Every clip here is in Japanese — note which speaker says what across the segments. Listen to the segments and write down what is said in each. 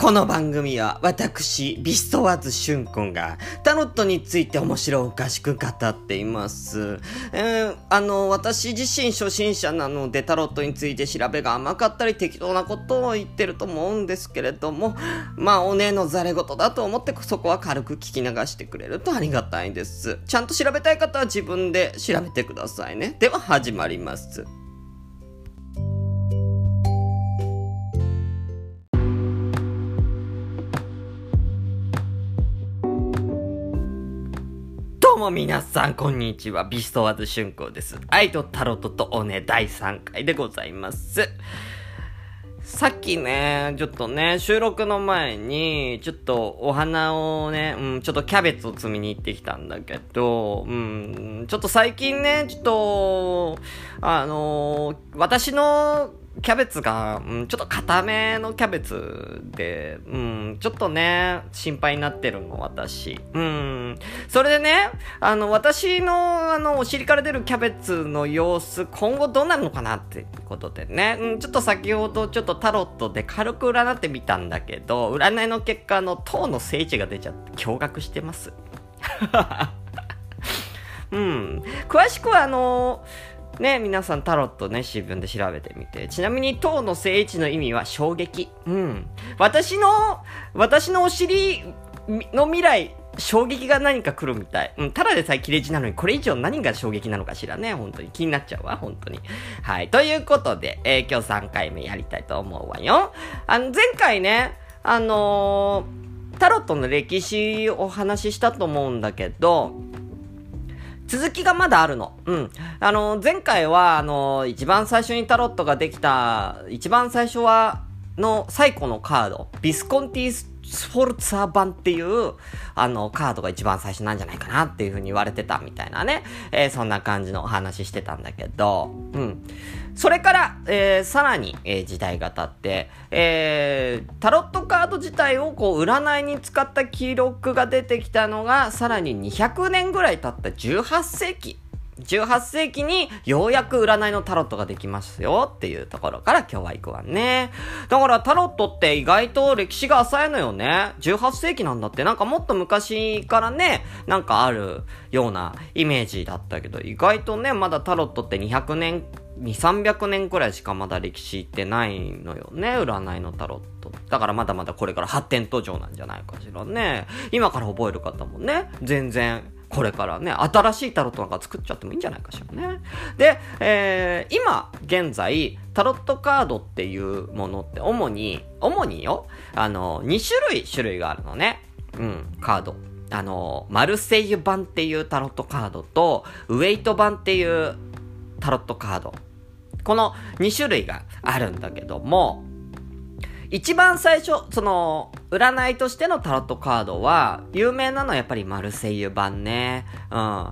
Speaker 1: この番組は私、ビストワーズシュン君がタロットについて面白おかしく語っています。えー、あの、私自身初心者なのでタロットについて調べが甘かったり適当なことを言ってると思うんですけれども、まあ、お姉のざれ言だと思ってそこは軽く聞き流してくれるとありがたいです。ちゃんと調べたい方は自分で調べてくださいね。では始まります。も皆さん、こんにちは。ビストワーズ春光です。愛とタロットとおね第3回でございます。さっきね、ちょっとね、収録の前に、ちょっとお花をね、うん、ちょっとキャベツを摘みに行ってきたんだけど、うん、ちょっと最近ね、ちょっと、あのー、私のキャベツが、うん、ちょっと固めのキャベツで、うん、ちょっとね、心配になってるの、私。うん。それでね、あの、私の、あの、お尻から出るキャベツの様子、今後どうなるのかなってことでね、うん、ちょっと先ほどちょっとタロットで軽く占ってみたんだけど、占いの結果、の、塔の聖地が出ちゃって驚愕してます。うん。詳しくは、あのーね、皆さんタロットね、新聞で調べてみて。ちなみに、塔の聖地の意味は衝撃。うん。私の、私のお尻の未来、衝撃が何か来るみたい。うん、ただでさえ切れ字なのに、これ以上何が衝撃なのかしらね。本当に気になっちゃうわ、本当に。はい。ということで、えー、今日3回目やりたいと思うわよ。あの、前回ね、あのー、タロットの歴史をお話ししたと思うんだけど、続きがまだあるの。うん。あの、前回は、あの、一番最初にタロットができた、一番最初は、の最古のカード、ビスコンティスフォルツァ版っていう、あの、カードが一番最初なんじゃないかなっていうふうに言われてたみたいなね。えー、そんな感じのお話してたんだけど、うん。それから、えー、さらに、えー、時代が経って、えー、タロットカード自体をこう、占いに使った記録が出てきたのが、さらに200年ぐらい経った18世紀。18世紀にようやく占いのタロットができますよっていうところから今日は行くわね。だからタロットって意外と歴史が浅いのよね。18世紀なんだってなんかもっと昔からね、なんかあるようなイメージだったけど、意外とね、まだタロットって200年2、300年くらいしかまだ歴史ってないのよね、占いのタロット。だからまだまだこれから発展途上なんじゃないかしらね。今から覚える方もね、全然これからね、新しいタロットなんか作っちゃってもいいんじゃないかしらね。で、えー、今、現在、タロットカードっていうものって主に、主によ、あの、2種類種類があるのね。うん、カード。あの、マルセイユ版っていうタロットカードと、ウェイト版っていうタロットカード。この2種類があるんだけども、一番最初、その、占いとしてのタロットカードは、有名なのはやっぱりマルセイユ版ね。うん。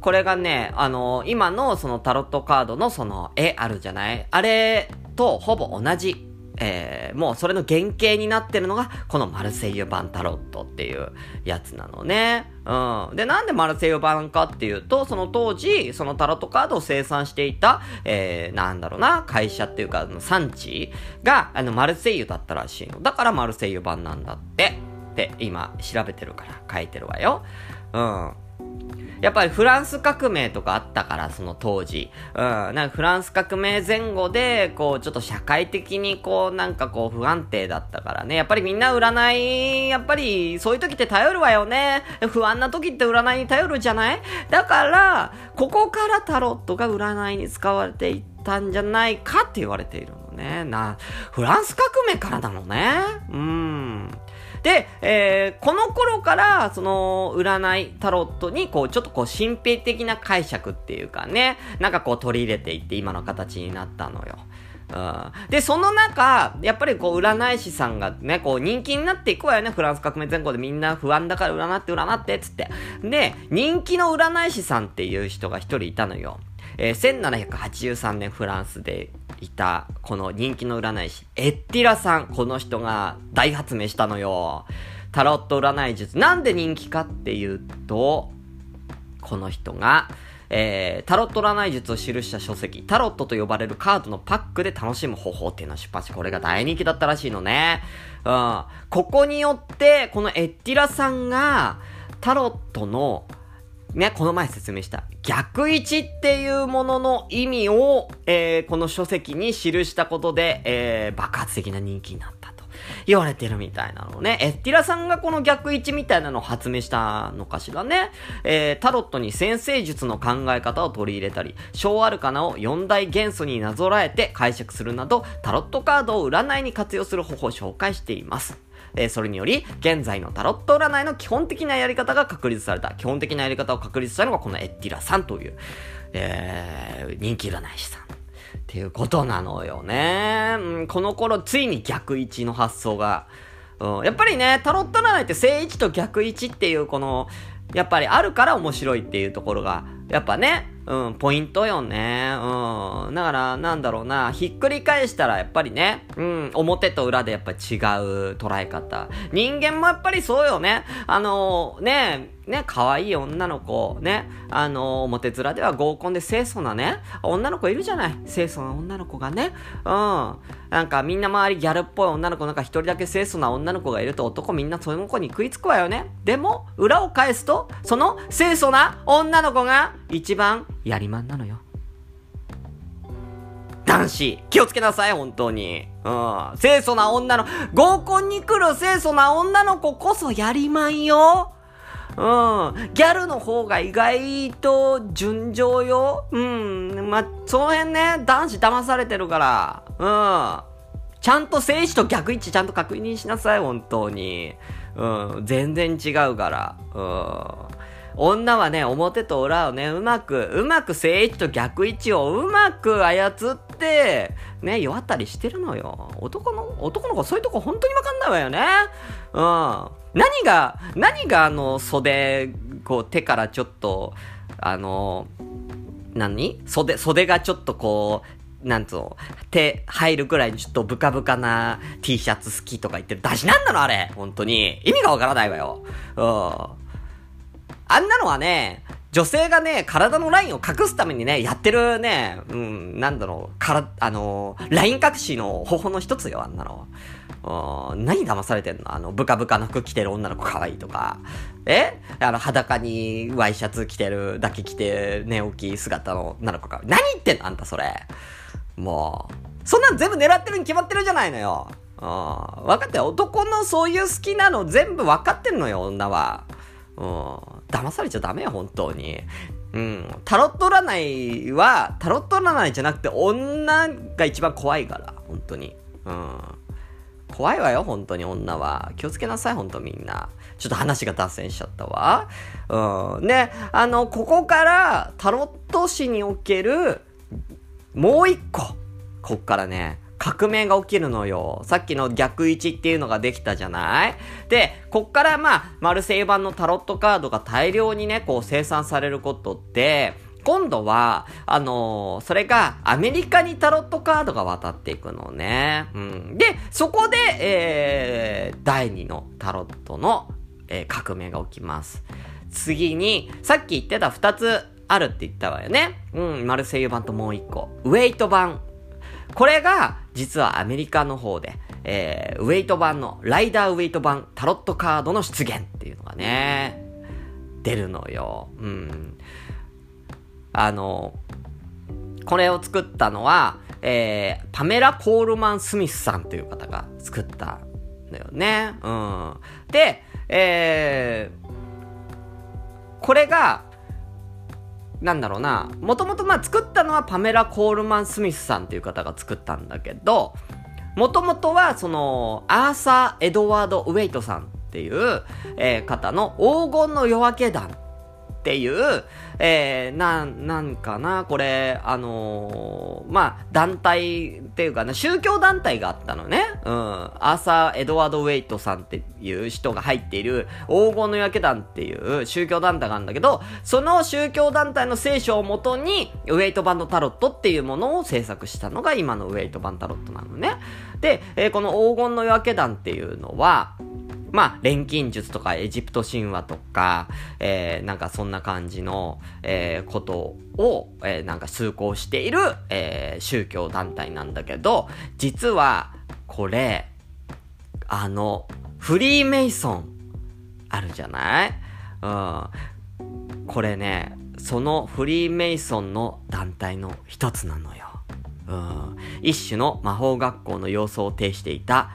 Speaker 1: これがね、あの今のそのタロットカードのその絵あるじゃない？あれとほぼ同じえー、もうそれの原型になってるのが、このマルセイユ版タロットっていうやつなのね。うん。で、なんでマルセイユ版かっていうと、その当時、そのタロットカードを生産していた、えー、なんだろうな、会社っていうか、産地が、あの、マルセイユだったらしいの。だからマルセイユ版なんだって。って今調べてるから書いてるわよ。うん。やっぱりフランス革命とかあったから、その当時。うん。なんかフランス革命前後で、こう、ちょっと社会的にこう、なんかこう、不安定だったからね。やっぱりみんな占い、やっぱり、そういう時って頼るわよね。不安な時って占いに頼るじゃない？だから、ここからタロットが占いに使われていったんじゃないかって言われているのね。な、フランス革命からなのね。うん。で、えー、この頃から、その、占い、タロットに、こう、ちょっとこう、神秘的な解釈っていうかね、なんかこう、取り入れていって今の形になったのよ。うん、で、その中、やっぱりこう、占い師さんがね、こう、人気になっていくわよね。フランス革命前後でみんな不安だから占って占って、つって。で、人気の占い師さんっていう人が一人いたのよ。えー、1783年フランスでいた、この人気の占い師、エッティラさん。この人が大発明したのよ。タロット占い術。なんで人気かっていうと、この人が、えー、タロット占い術を記した書籍、タロットと呼ばれるカードのパックで楽しむ方法っていうのを出版し、これが大人気だったらしいのね。うん。ここによって、このエッティラさんが、タロットの、ね、この前説明した逆位置っていうものの意味を、えー、この書籍に記したことで、えー、爆発的な人気になったと。言われてるみたいなのね。エッティラさんがこの逆位置みたいなのを発明したのかしらね。えー、タロットに先生術の考え方を取り入れたり、小アルカナを四大元素になぞらえて解釈するなど、タロットカードを占いに活用する方法を紹介しています。えー、それにより、現在のタロット占いの基本的なやり方が確立された。基本的なやり方を確立したのがこのエッティラさんという、えー、人気占い師さん。っていうことなのよね。うん、この頃、ついに逆位置の発想が、うん、やっぱりね、タロット占いって正位置と逆位置っていう、この、やっぱりあるから面白いっていうところが、やっぱね、うん、ポイントよね。うん。だから、なんだろうな、ひっくり返したらやっぱりね、うん、表と裏でやっぱ違う捉え方。人間もやっぱりそうよね。あのー、ね、ね、可愛い女の子、ね、あのー、表面では合コンで清楚なね、女の子いるじゃない。清楚な女の子がね。うん。なんかみんな周りギャルっぽい女の子なんか一人だけ清楚な女の子がいると男みんなその子に食いつくわよね。でも、裏を返すと、その清楚な女の子が一番やりまんなのよ。男子、気をつけなさい、本当に。うん。清楚な女の、合コンに来る清楚な女の子こそやりまんよ。うん。ギャルの方が意外と順調よ。うん。まその辺ね、男子騙されてるから。うん。ちゃんと静止と逆位置ちゃんと確認しなさい、本当に。うん。全然違うから。うん。女はね、表と裏をね、うまく、うまく正位置と逆位置をうまく操って、ね、弱ったりしてるのよ。男の、男の子そういうとこ本当にわかんないわよね。うん。何が、何があの、袖、こう、手からちょっと、あの、何？袖、袖がちょっとこう、なんつうの、手入るぐらいにちょっとブカブカな T シャツ好きとか言ってる。出しなんなのあれ本当に。意味がわからないわよ。うん。あんなのはね、女性がね、体のラインを隠すためにね、やってるね、うん、なんだろう、から、あのー、ライン隠しの方法の一つよ、あんなの。何騙されてんの？あの、ブカブカの服着てる女の子可愛いとか。え？あの、裸にワイシャツ着てる、だけ着て、寝起き姿の女の子か。何言ってんの？あんたそれ。もう。そんなん全部狙ってるに決まってるじゃないのよ。うん。分かって男のそういう好きなの全部分かってんのよ、女は。うん。騙されちゃダメよ、本当に。うん。タロット占いは、タロット占いじゃなくて女が一番怖いから、本当に。うん。怖いわよ、本当に女は。気をつけなさい、本当みんな。ちょっと話が脱線しちゃったわ。うん。で、あの、ここからタロット史における、もう一個。こっからね、革命が起きるのよ。さっきの逆位置っていうのができたじゃない？で、こっからまあ、マルセイ版のタロットカードが大量にね、こう生産されることって、今度は、あのー、それがアメリカにタロットカードが渡っていくのね。うん。で、そこで、えー、第2のタロットの、えー、革命が起きます。次に、さっき言ってた2つあるって言ったわよね。うん、マルセイユ版ともう1個。ウェイト版。これが、実はアメリカの方で、えー、ウェイト版の、ライダーウェイト版タロットカードの出現っていうのがね、出るのよ。うん。あの、これを作ったのは、えー、パメラ・コールマン・スミスさんという方が作ったんだよね。うん。で、えー、これが、なんだろうな、もともとまあ作ったのはパメラ・コールマン・スミスさんっていう方が作ったんだけど、もともとはその、アーサー・エドワード・ウェイトさんっていう、えー、方の黄金の夜明け団っていう、えー、な、なんかな、これ、あのー、まあ、団体っていうかな、宗教団体があったのね。うん。アーサー・エドワード・ウェイトさんっていう人が入っている、黄金の夜明け団っていう宗教団体があるんだけど、その宗教団体の聖書をもとに、ウェイト版のタロットっていうものを制作したのが今のウェイト版タロットなのね。で、えー、この黄金の夜明け団っていうのは、まあ、錬金術とかエジプト神話とか、えー、なんかそんな感じの、えー、ことを、えー、なんか崇高している、えー、宗教団体なんだけど、実は、これ、あの、フリーメイソン、あるじゃない？うん。これね、そのフリーメイソンの団体の一つなのよ。うん。一種の魔法学校の様相を呈していた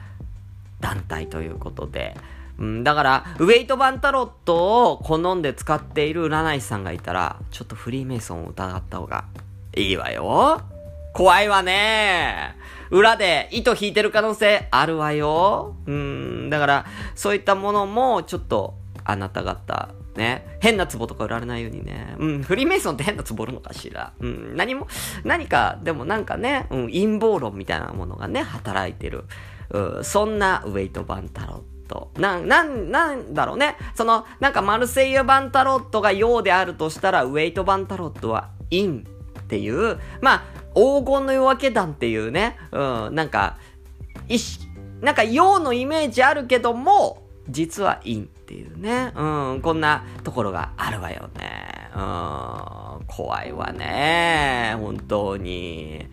Speaker 1: 団体ということで。うん、だから、ウェイト・バンタロットを好んで使っている占い師さんがいたら、ちょっとフリーメイソンを疑った方がいいわよ。怖いわね。裏で糸引いてる可能性あるわよ。うん、だから、そういったものも、ちょっと、あなた方、ね。変な壺とか売られないようにね。うん。フリーメイソンって変な壺売るのかしら。うん。何も、何か、でもなんかね、うん。陰謀論みたいなものがね、働いてる。そんなウェイト・バンタロット。な、なん、なんだろうね。その、なんかマルセイユ・バンタロットが陽であるとしたら、ウェイト・バンタロットは陰っていう、まあ、黄金の夜明け団っていうね、うん、なんか、意識、なんか陽のイメージあるけども、実は陰っていうね、うん、こんなところがあるわよね。うん、怖いわね。本当に。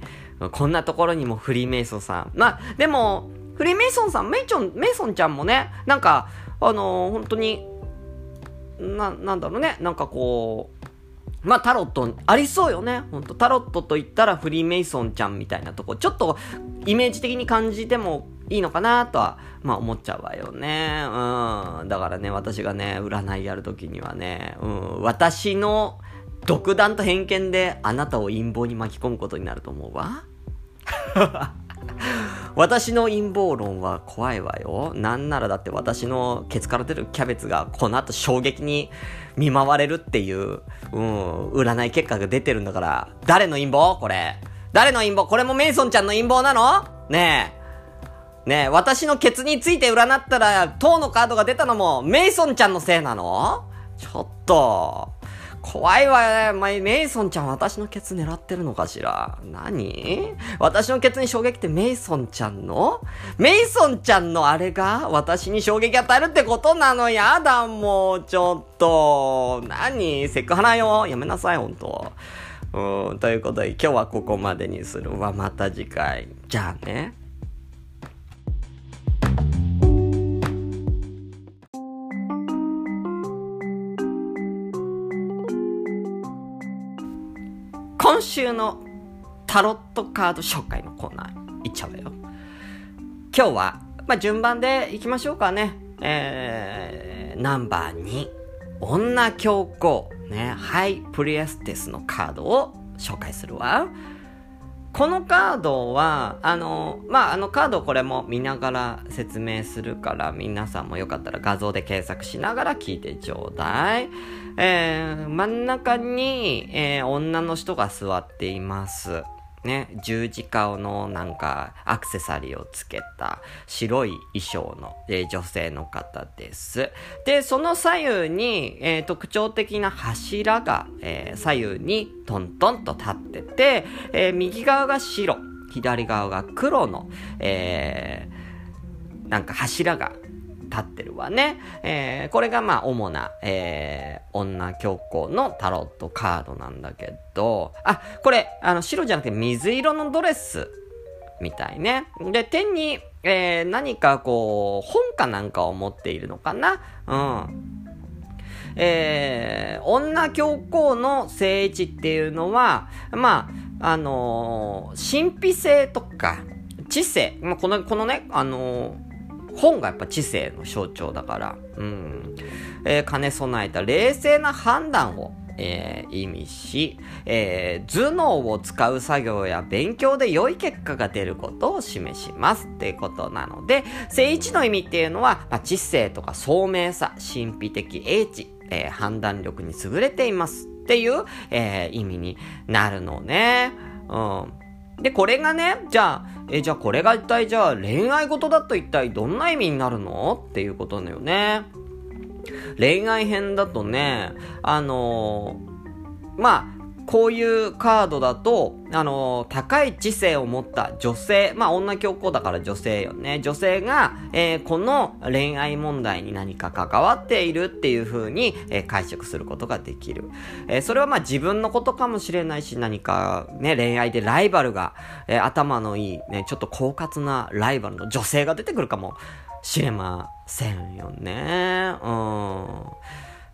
Speaker 1: こんなところにもフリーメイソンさん。まあ、でも、フリーメイソンさん、メイチョン、メイソンちゃんもね、なんか、あのー、本当に、な、なんだろうね、なんかこう、まあタロットありそうよね。ほんとタロットと言ったらフリーメイソンちゃんみたいなとこ、ちょっとイメージ的に感じてもいいのかなとは、まあ思っちゃうわよね。うん。だからね、私がね、占いやるときにはね、うん、私の独断と偏見であなたを陰謀に巻き込むことになると思うわ。私の陰謀論は怖いわよ。なんならだって私のケツから出るキャベツがこの後衝撃に見舞われるっていう、うん、占い結果が出てるんだから、誰の陰謀？これ。誰の陰謀？これもメイソンちゃんの陰謀なの？ねえ。ねえ、私のケツについて占ったら、塔のカードが出たのもメイソンちゃんのせいなの？ちょっと。怖いわよね。ま。メイソンちゃん私のケツ狙ってるのかしら？何？私のケツに衝撃ってメイソンちゃんの？メイソンちゃんのあれが私に衝撃与えるってことなのや？だ、もう、ちょっと。何？セクハラよ。やめなさい、ほんと。うん、ということで今日はここまでにするわ。また次回。じゃあね。今週のタロットカード紹介のコーナーいっちゃうわよ。今日は、まあ、順番でいきましょうかね。えー、ナンバー2、女教皇、ね、ハイプリエステスのカードを紹介するわ。このカードは、あの、まあ、あのカードこれも見ながら説明するから、皆さんもよかったら画像で検索しながら聞いてちょうだい。えー、真ん中に、えー、女の人が座っています。ね、十字架のなんかアクセサリーをつけた白い衣装の、えー、女性の方です。で、その左右に、えー、特徴的な柱が、えー、左右にトントンと立ってて、え右側が白、左側が黒の、えなんか柱が立ってるわね。えー、これがまあ主な、えー、女教皇のタロットカードなんだけど、あ、これ、あの、白じゃなくて水色のドレスみたいね。で、手に、えー、何かこう、本かなんかを持っているのかな？うん。えー、女教皇の聖地っていうのは、まあ、あのー、神秘性とか、知性、まあ、この、このね、あのー本がやっぱ知性の象徴だから、うん。えー、兼ね備えた冷静な判断を、えー、意味し、えー、頭脳を使う作業や勉強で良い結果が出ることを示しますっていうことなので、正一の意味っていうのは、まあ、知性とか聡明さ、神秘的英知、えー、判断力に優れていますっていう、えー、意味になるのね。うん。で、これがね、じゃあ、え、じゃあこれが一体じゃあ恋愛事だと一体どんな意味になるの？っていうことだよね。恋愛編だとね、あのー、まあ、こういうカードだと、あの、高い知性を持った女性、まあ女教皇だから女性よね。女性が、えー、この恋愛問題に何か関わっているっていう風に、えー、解釈することができる。え、それはまあ自分のことかもしれないし、何かね、恋愛でライバルが、え頭のいい、ね、ちょっと狡猾なライバルの女性が出てくるかもしれませんよね。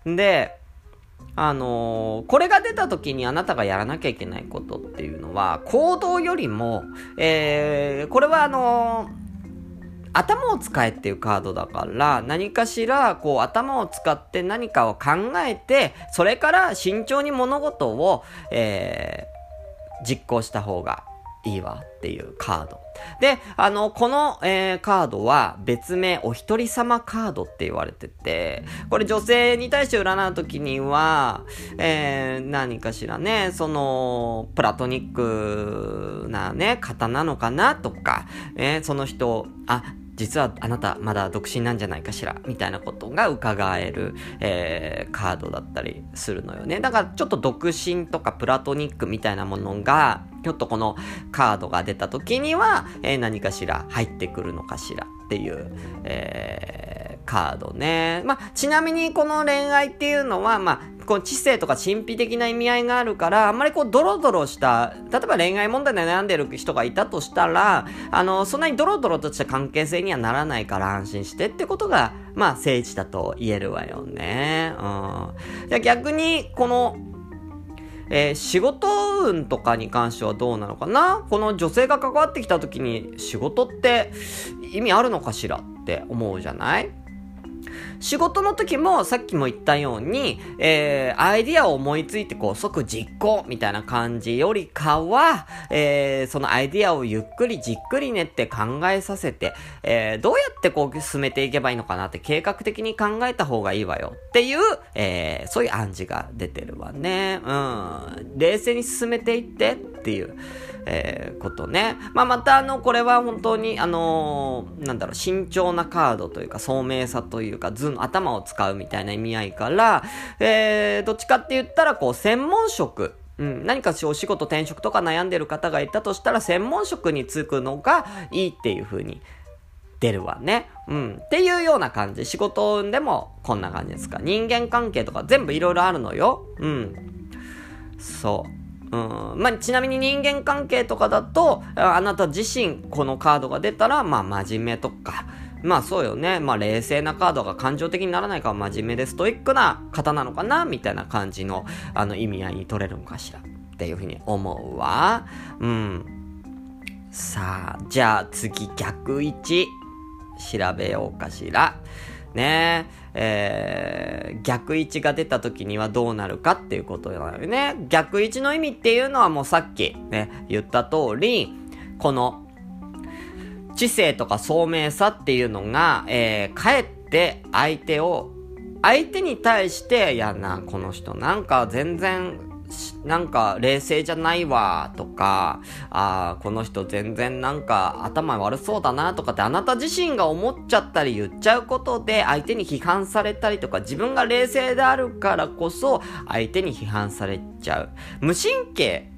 Speaker 1: うん。で、あのー、これが出た時にあなたがやらなきゃいけないことっていうのは、行動よりも、えー、これはあのー頭を使えっていうカードだから、何かしら、こう、頭を使って何かを考えて、それから慎重に物事を、えー、実行した方がいいわっていうカード。で、あの、この、えー、カードは別名お一人様カードって言われてて、これ女性に対して占う時には、えー、何かしらね、その、プラトニックなね、方なのかなとか、えー、その人、あ、実はあなたまだ独身なんじゃないかしらみたいなことが伺える、えー、カードだったりするのよね。だからちょっと独身とかプラトニックみたいなものが、ちょっとこのカードが出た時には、えー、何かしら入ってくるのかしらっていう、えー、カードね。まあ、ちなみにこの恋愛っていうのは、まあ、こう知性とか神秘的な意味合いがあるから、あんまりこうドロドロした、例えば恋愛問題で悩んでる人がいたとしたら、あの、そんなにドロドロとした関係性にはならないから安心してってことが、まあ、聖地だと言えるわよね。うん。じゃ逆に、この、えー、仕事運とかに関してはどうなのかな？この女性が関わってきた時に仕事って意味あるのかしらって思うじゃない？仕事の時もさっきも言ったように、えー、アイディアを思いついてこう即実行みたいな感じよりかは、えー、そのアイディアをゆっくりじっくり練って考えさせて、えー、どうやってこう進めていけばいいのかなって計画的に考えた方がいいわよっていう、えー、そういう暗示が出てるわね。うん。冷静に進めていってっていう。えー、ことね。まあ、またあの、これは本当に、あのー、なんだろう、慎重なカードというか、聡明さというか、頭の頭を使うみたいな意味合いから、えー、どっちかって言ったら、こう、専門職。うん、何かお仕事転職とか悩んでる方がいたとしたら、専門職に就くのがいいっていう風に出るわね。うん。っていうような感じ。仕事でもこんな感じですか。人間関係とか全部いろいろあるのよ。うん。そう。うんまあ、ちなみに人間関係とかだと、あなた自身このカードが出たら、まあ真面目とか、まあそうよね。まあ冷静なカードが感情的にならないから真面目でストイックな方なのかなみたいな感じの、あの意味合いに取れるのかしら。っていうふうに思うわ。うん。さあ、じゃあ次逆位置調べようかしら。ねえー、逆位置が出た時にはどうなるかっていうことだよね。逆位置の意味っていうのはもうさっきね、言った通り、この知性とか聡明さっていうのが、えー、かえって相手を、相手に対して、いやな、この人なんか全然なんか冷静じゃないわとか、ああ、この人全然なんか頭悪そうだなとかってあなた自身が思っちゃったり言っちゃうことで相手に批判されたりとか自分が冷静であるからこそ相手に批判されちゃう。無神経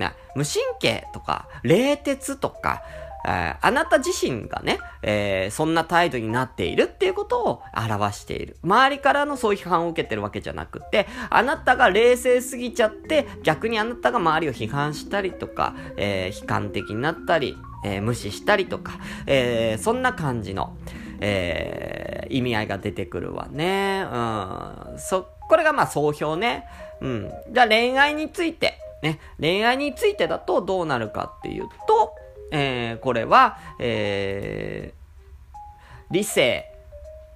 Speaker 1: な、無神経とか、冷徹とか、えー、あなた自身がね、えー、そんな態度になっているっていうことを表している。周りからのそういう批判を受けてるわけじゃなくて、あなたが冷静すぎちゃって、逆にあなたが周りを批判したりとか、えー、悲観的になったり、えー、無視したりとか、えー、そんな感じの、えー、意味合いが出てくるわね。うん。そ、これがまあ総評ね。うん。じゃあ恋愛について、ね。恋愛についてだとどうなるかっていうと、えー、これは、えー、理性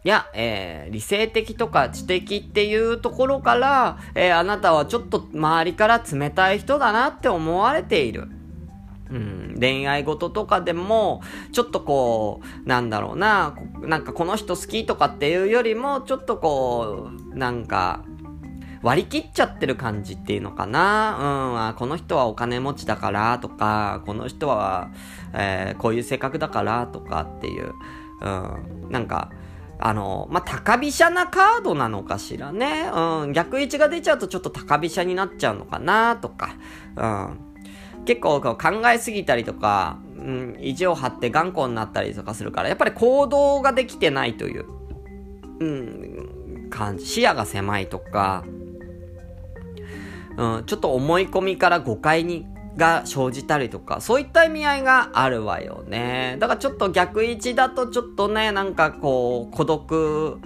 Speaker 1: や、えー、理性的とか知的っていうところから、えー、あなたはちょっと周りから冷たい人だなって思われている。うん、恋愛事とかでも、ちょっとこう、なんだろうな、なんかこの人好きとかっていうよりも、ちょっとこう、なんか、割り切っちゃってる感じっていうのかな。うん、この人はお金持ちだからとか、この人は、えー、こういう性格だからとかっていう、うん、なんか、あの、まあ、高飛車なカードなのかしらね。うん、逆位置が出ちゃうとちょっと高飛車になっちゃうのかなとか、うん。結構考えすぎたりとか、うん、意地を張って頑固になったりとかするから、やっぱり行動ができてないという、うん、感じ。視野が狭いとか、うん、ちょっと思い込みから誤解にが生じたりとか、そういった意味合いがあるわよね。だからちょっと逆位置だとちょっとね、なんかこう、孤独、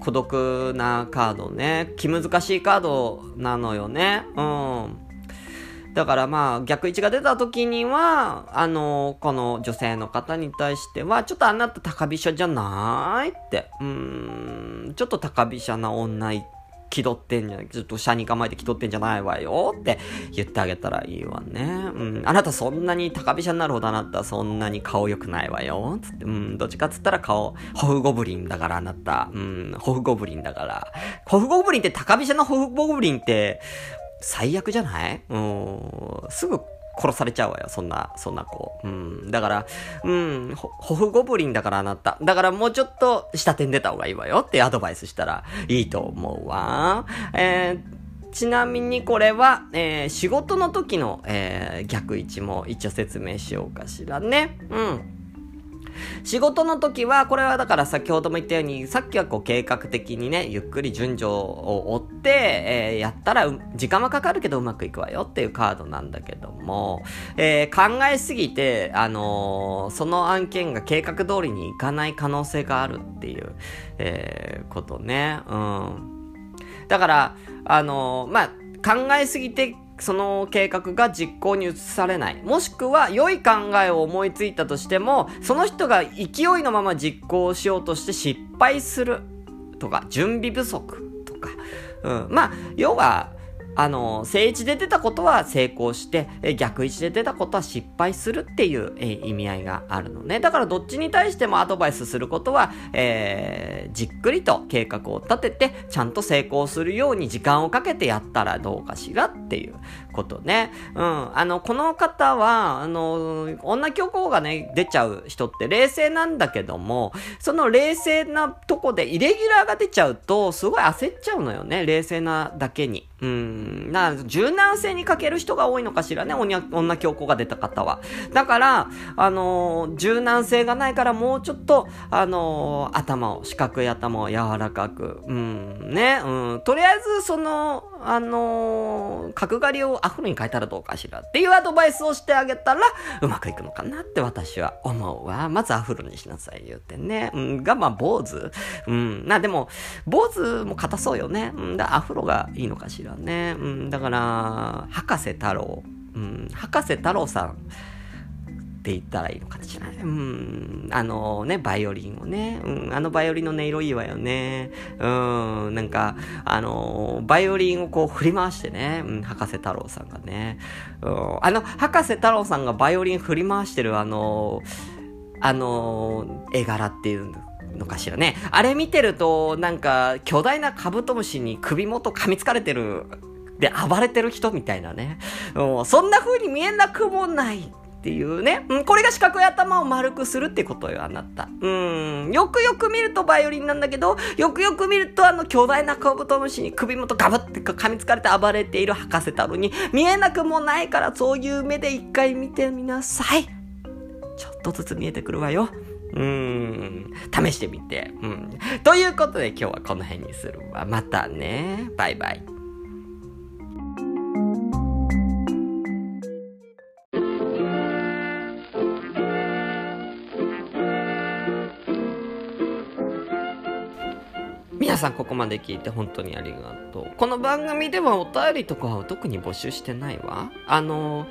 Speaker 1: 孤独なカードね。気難しいカードなのよね。うん。だからまあ逆位置が出た時には、あの、この女性の方に対しては、ちょっとあなた高飛車じゃないって、うん、ちょっと高飛車な女気取ってんじゃない、ちょっと車に構えて気取ってんじゃないわよって言ってあげたらいいわね。うん。あなたそんなに高飛車になるほどあなたそんなに顔良くないわよ。つって、うん。どっちかっつったら顔、ホフゴブリンだからあなた。うん。ホフゴブリンだから。ホフゴブリンって高飛車のホフゴブリンって、最悪じゃない？うん。すぐ殺されちゃうわよ、そんな、そんな子。うん。だから、うん、ホフゴブリンだからあなた。だからもうちょっと下手に出た方がいいわよってアドバイスしたらいいと思うわ。えー、ちなみにこれは、えー、仕事の時の、えー、逆位置も一応説明しようかしらね。うん。仕事の時は、これはだから先ほども言ったように、さっきはこう計画的にね、ゆっくり順序を追って、えー、やったら、時間はかかるけどうまくいくわよっていうカードなんだけども、えー、考えすぎて、あのー、その案件が計画通りにいかない可能性があるっていう、え、ことね。うん。だから、あのまあ、考えすぎてその計画が実行に移されない。もしくは良い考えを思いついたとしても、その人が勢いのまま実行しようとして失敗するとか、準備不足とか。うん。まあ、要は、あの、正位置で出たことは成功して、え逆位置で出たことは失敗するっていう、え意味合いがあるのね。だからどっちに対してもアドバイスすることは、えー、じっくりと計画を立てて、ちゃんと成功するように時間をかけてやったらどうかしらっていうことね。うん。あの、この方は、あの、女教皇がね、出ちゃう人って冷静なんだけども、その冷静なとこでイレギュラーが出ちゃうと、すごい焦っちゃうのよね。冷静なだけに。うん。な、柔軟性に欠ける人が多いのかしらね、女、女教皇が出た方は。だから、あの、柔軟性がないからもうちょっと、あの、頭を、四角い頭を柔らかく、うん、ね、うん。とりあえず、その、あのー、角刈りをアフロに変えたらどうかしらっていうアドバイスをしてあげたら、うまくいくのかなって私は思うわ。まずアフロにしなさい言うてね。うん、が、まあ、坊主。うん、な、でも、坊主も硬そうよね。うん、だアフロがいいのかしらね。うん、だから、博士太郎。うん、博士太郎さん。って言ったらいいのかしれない。うん。あのね、バイオリンをね。うん。あのバイオリンの音色いいわよね。うん。なんか、あのバイオリンをこう振り回してね。うん。博士太郎さんがね。うん。あの、博士太郎さんがバイオリン振り回してるあのあの絵柄っていうのかしらね。あれ見てると、なんか、巨大なカブトムシに首元噛みつかれてる、で、暴れてる人みたいなね。うん、そんな風に見えなくもない。っていうね。うん、これが四角い頭を丸くするってことよ、あなた。うん。よくよく見るとバイオリンなんだけど、よくよく見るとあの巨大なカブトムシに首元ガブって噛みつかれて暴れている博士太郎に見えなくもないからそういう目で一回見てみなさい。ちょっとずつ見えてくるわよ。うん。試してみて。うん。ということで今日はこの辺にするわ。またね。バイバイ。皆さんここまで聞いて本当にありがとう。この番組ではお便りとかは特に募集してないわ。あのー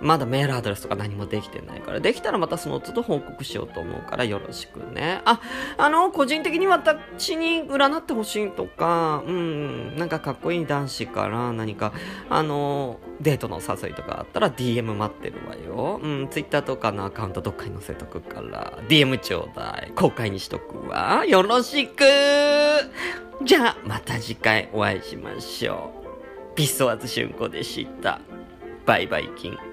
Speaker 1: まだメールアドレスとか何もできてないから、できたらまたその都度報告しようと思うからよろしくね。あ、あの、個人的に私に占ってほしいとか、うん、なんかかっこいい男子から何か、あの、デートの誘いとかあったら DM 待ってるわよ。うん、Twitter とかのアカウントどっかに載せとくから、DM ちょうだい。公開にしとくわ。よろしくじゃあ、また次回お会いしましょう。ピストワズ春子でした。バイバイキン。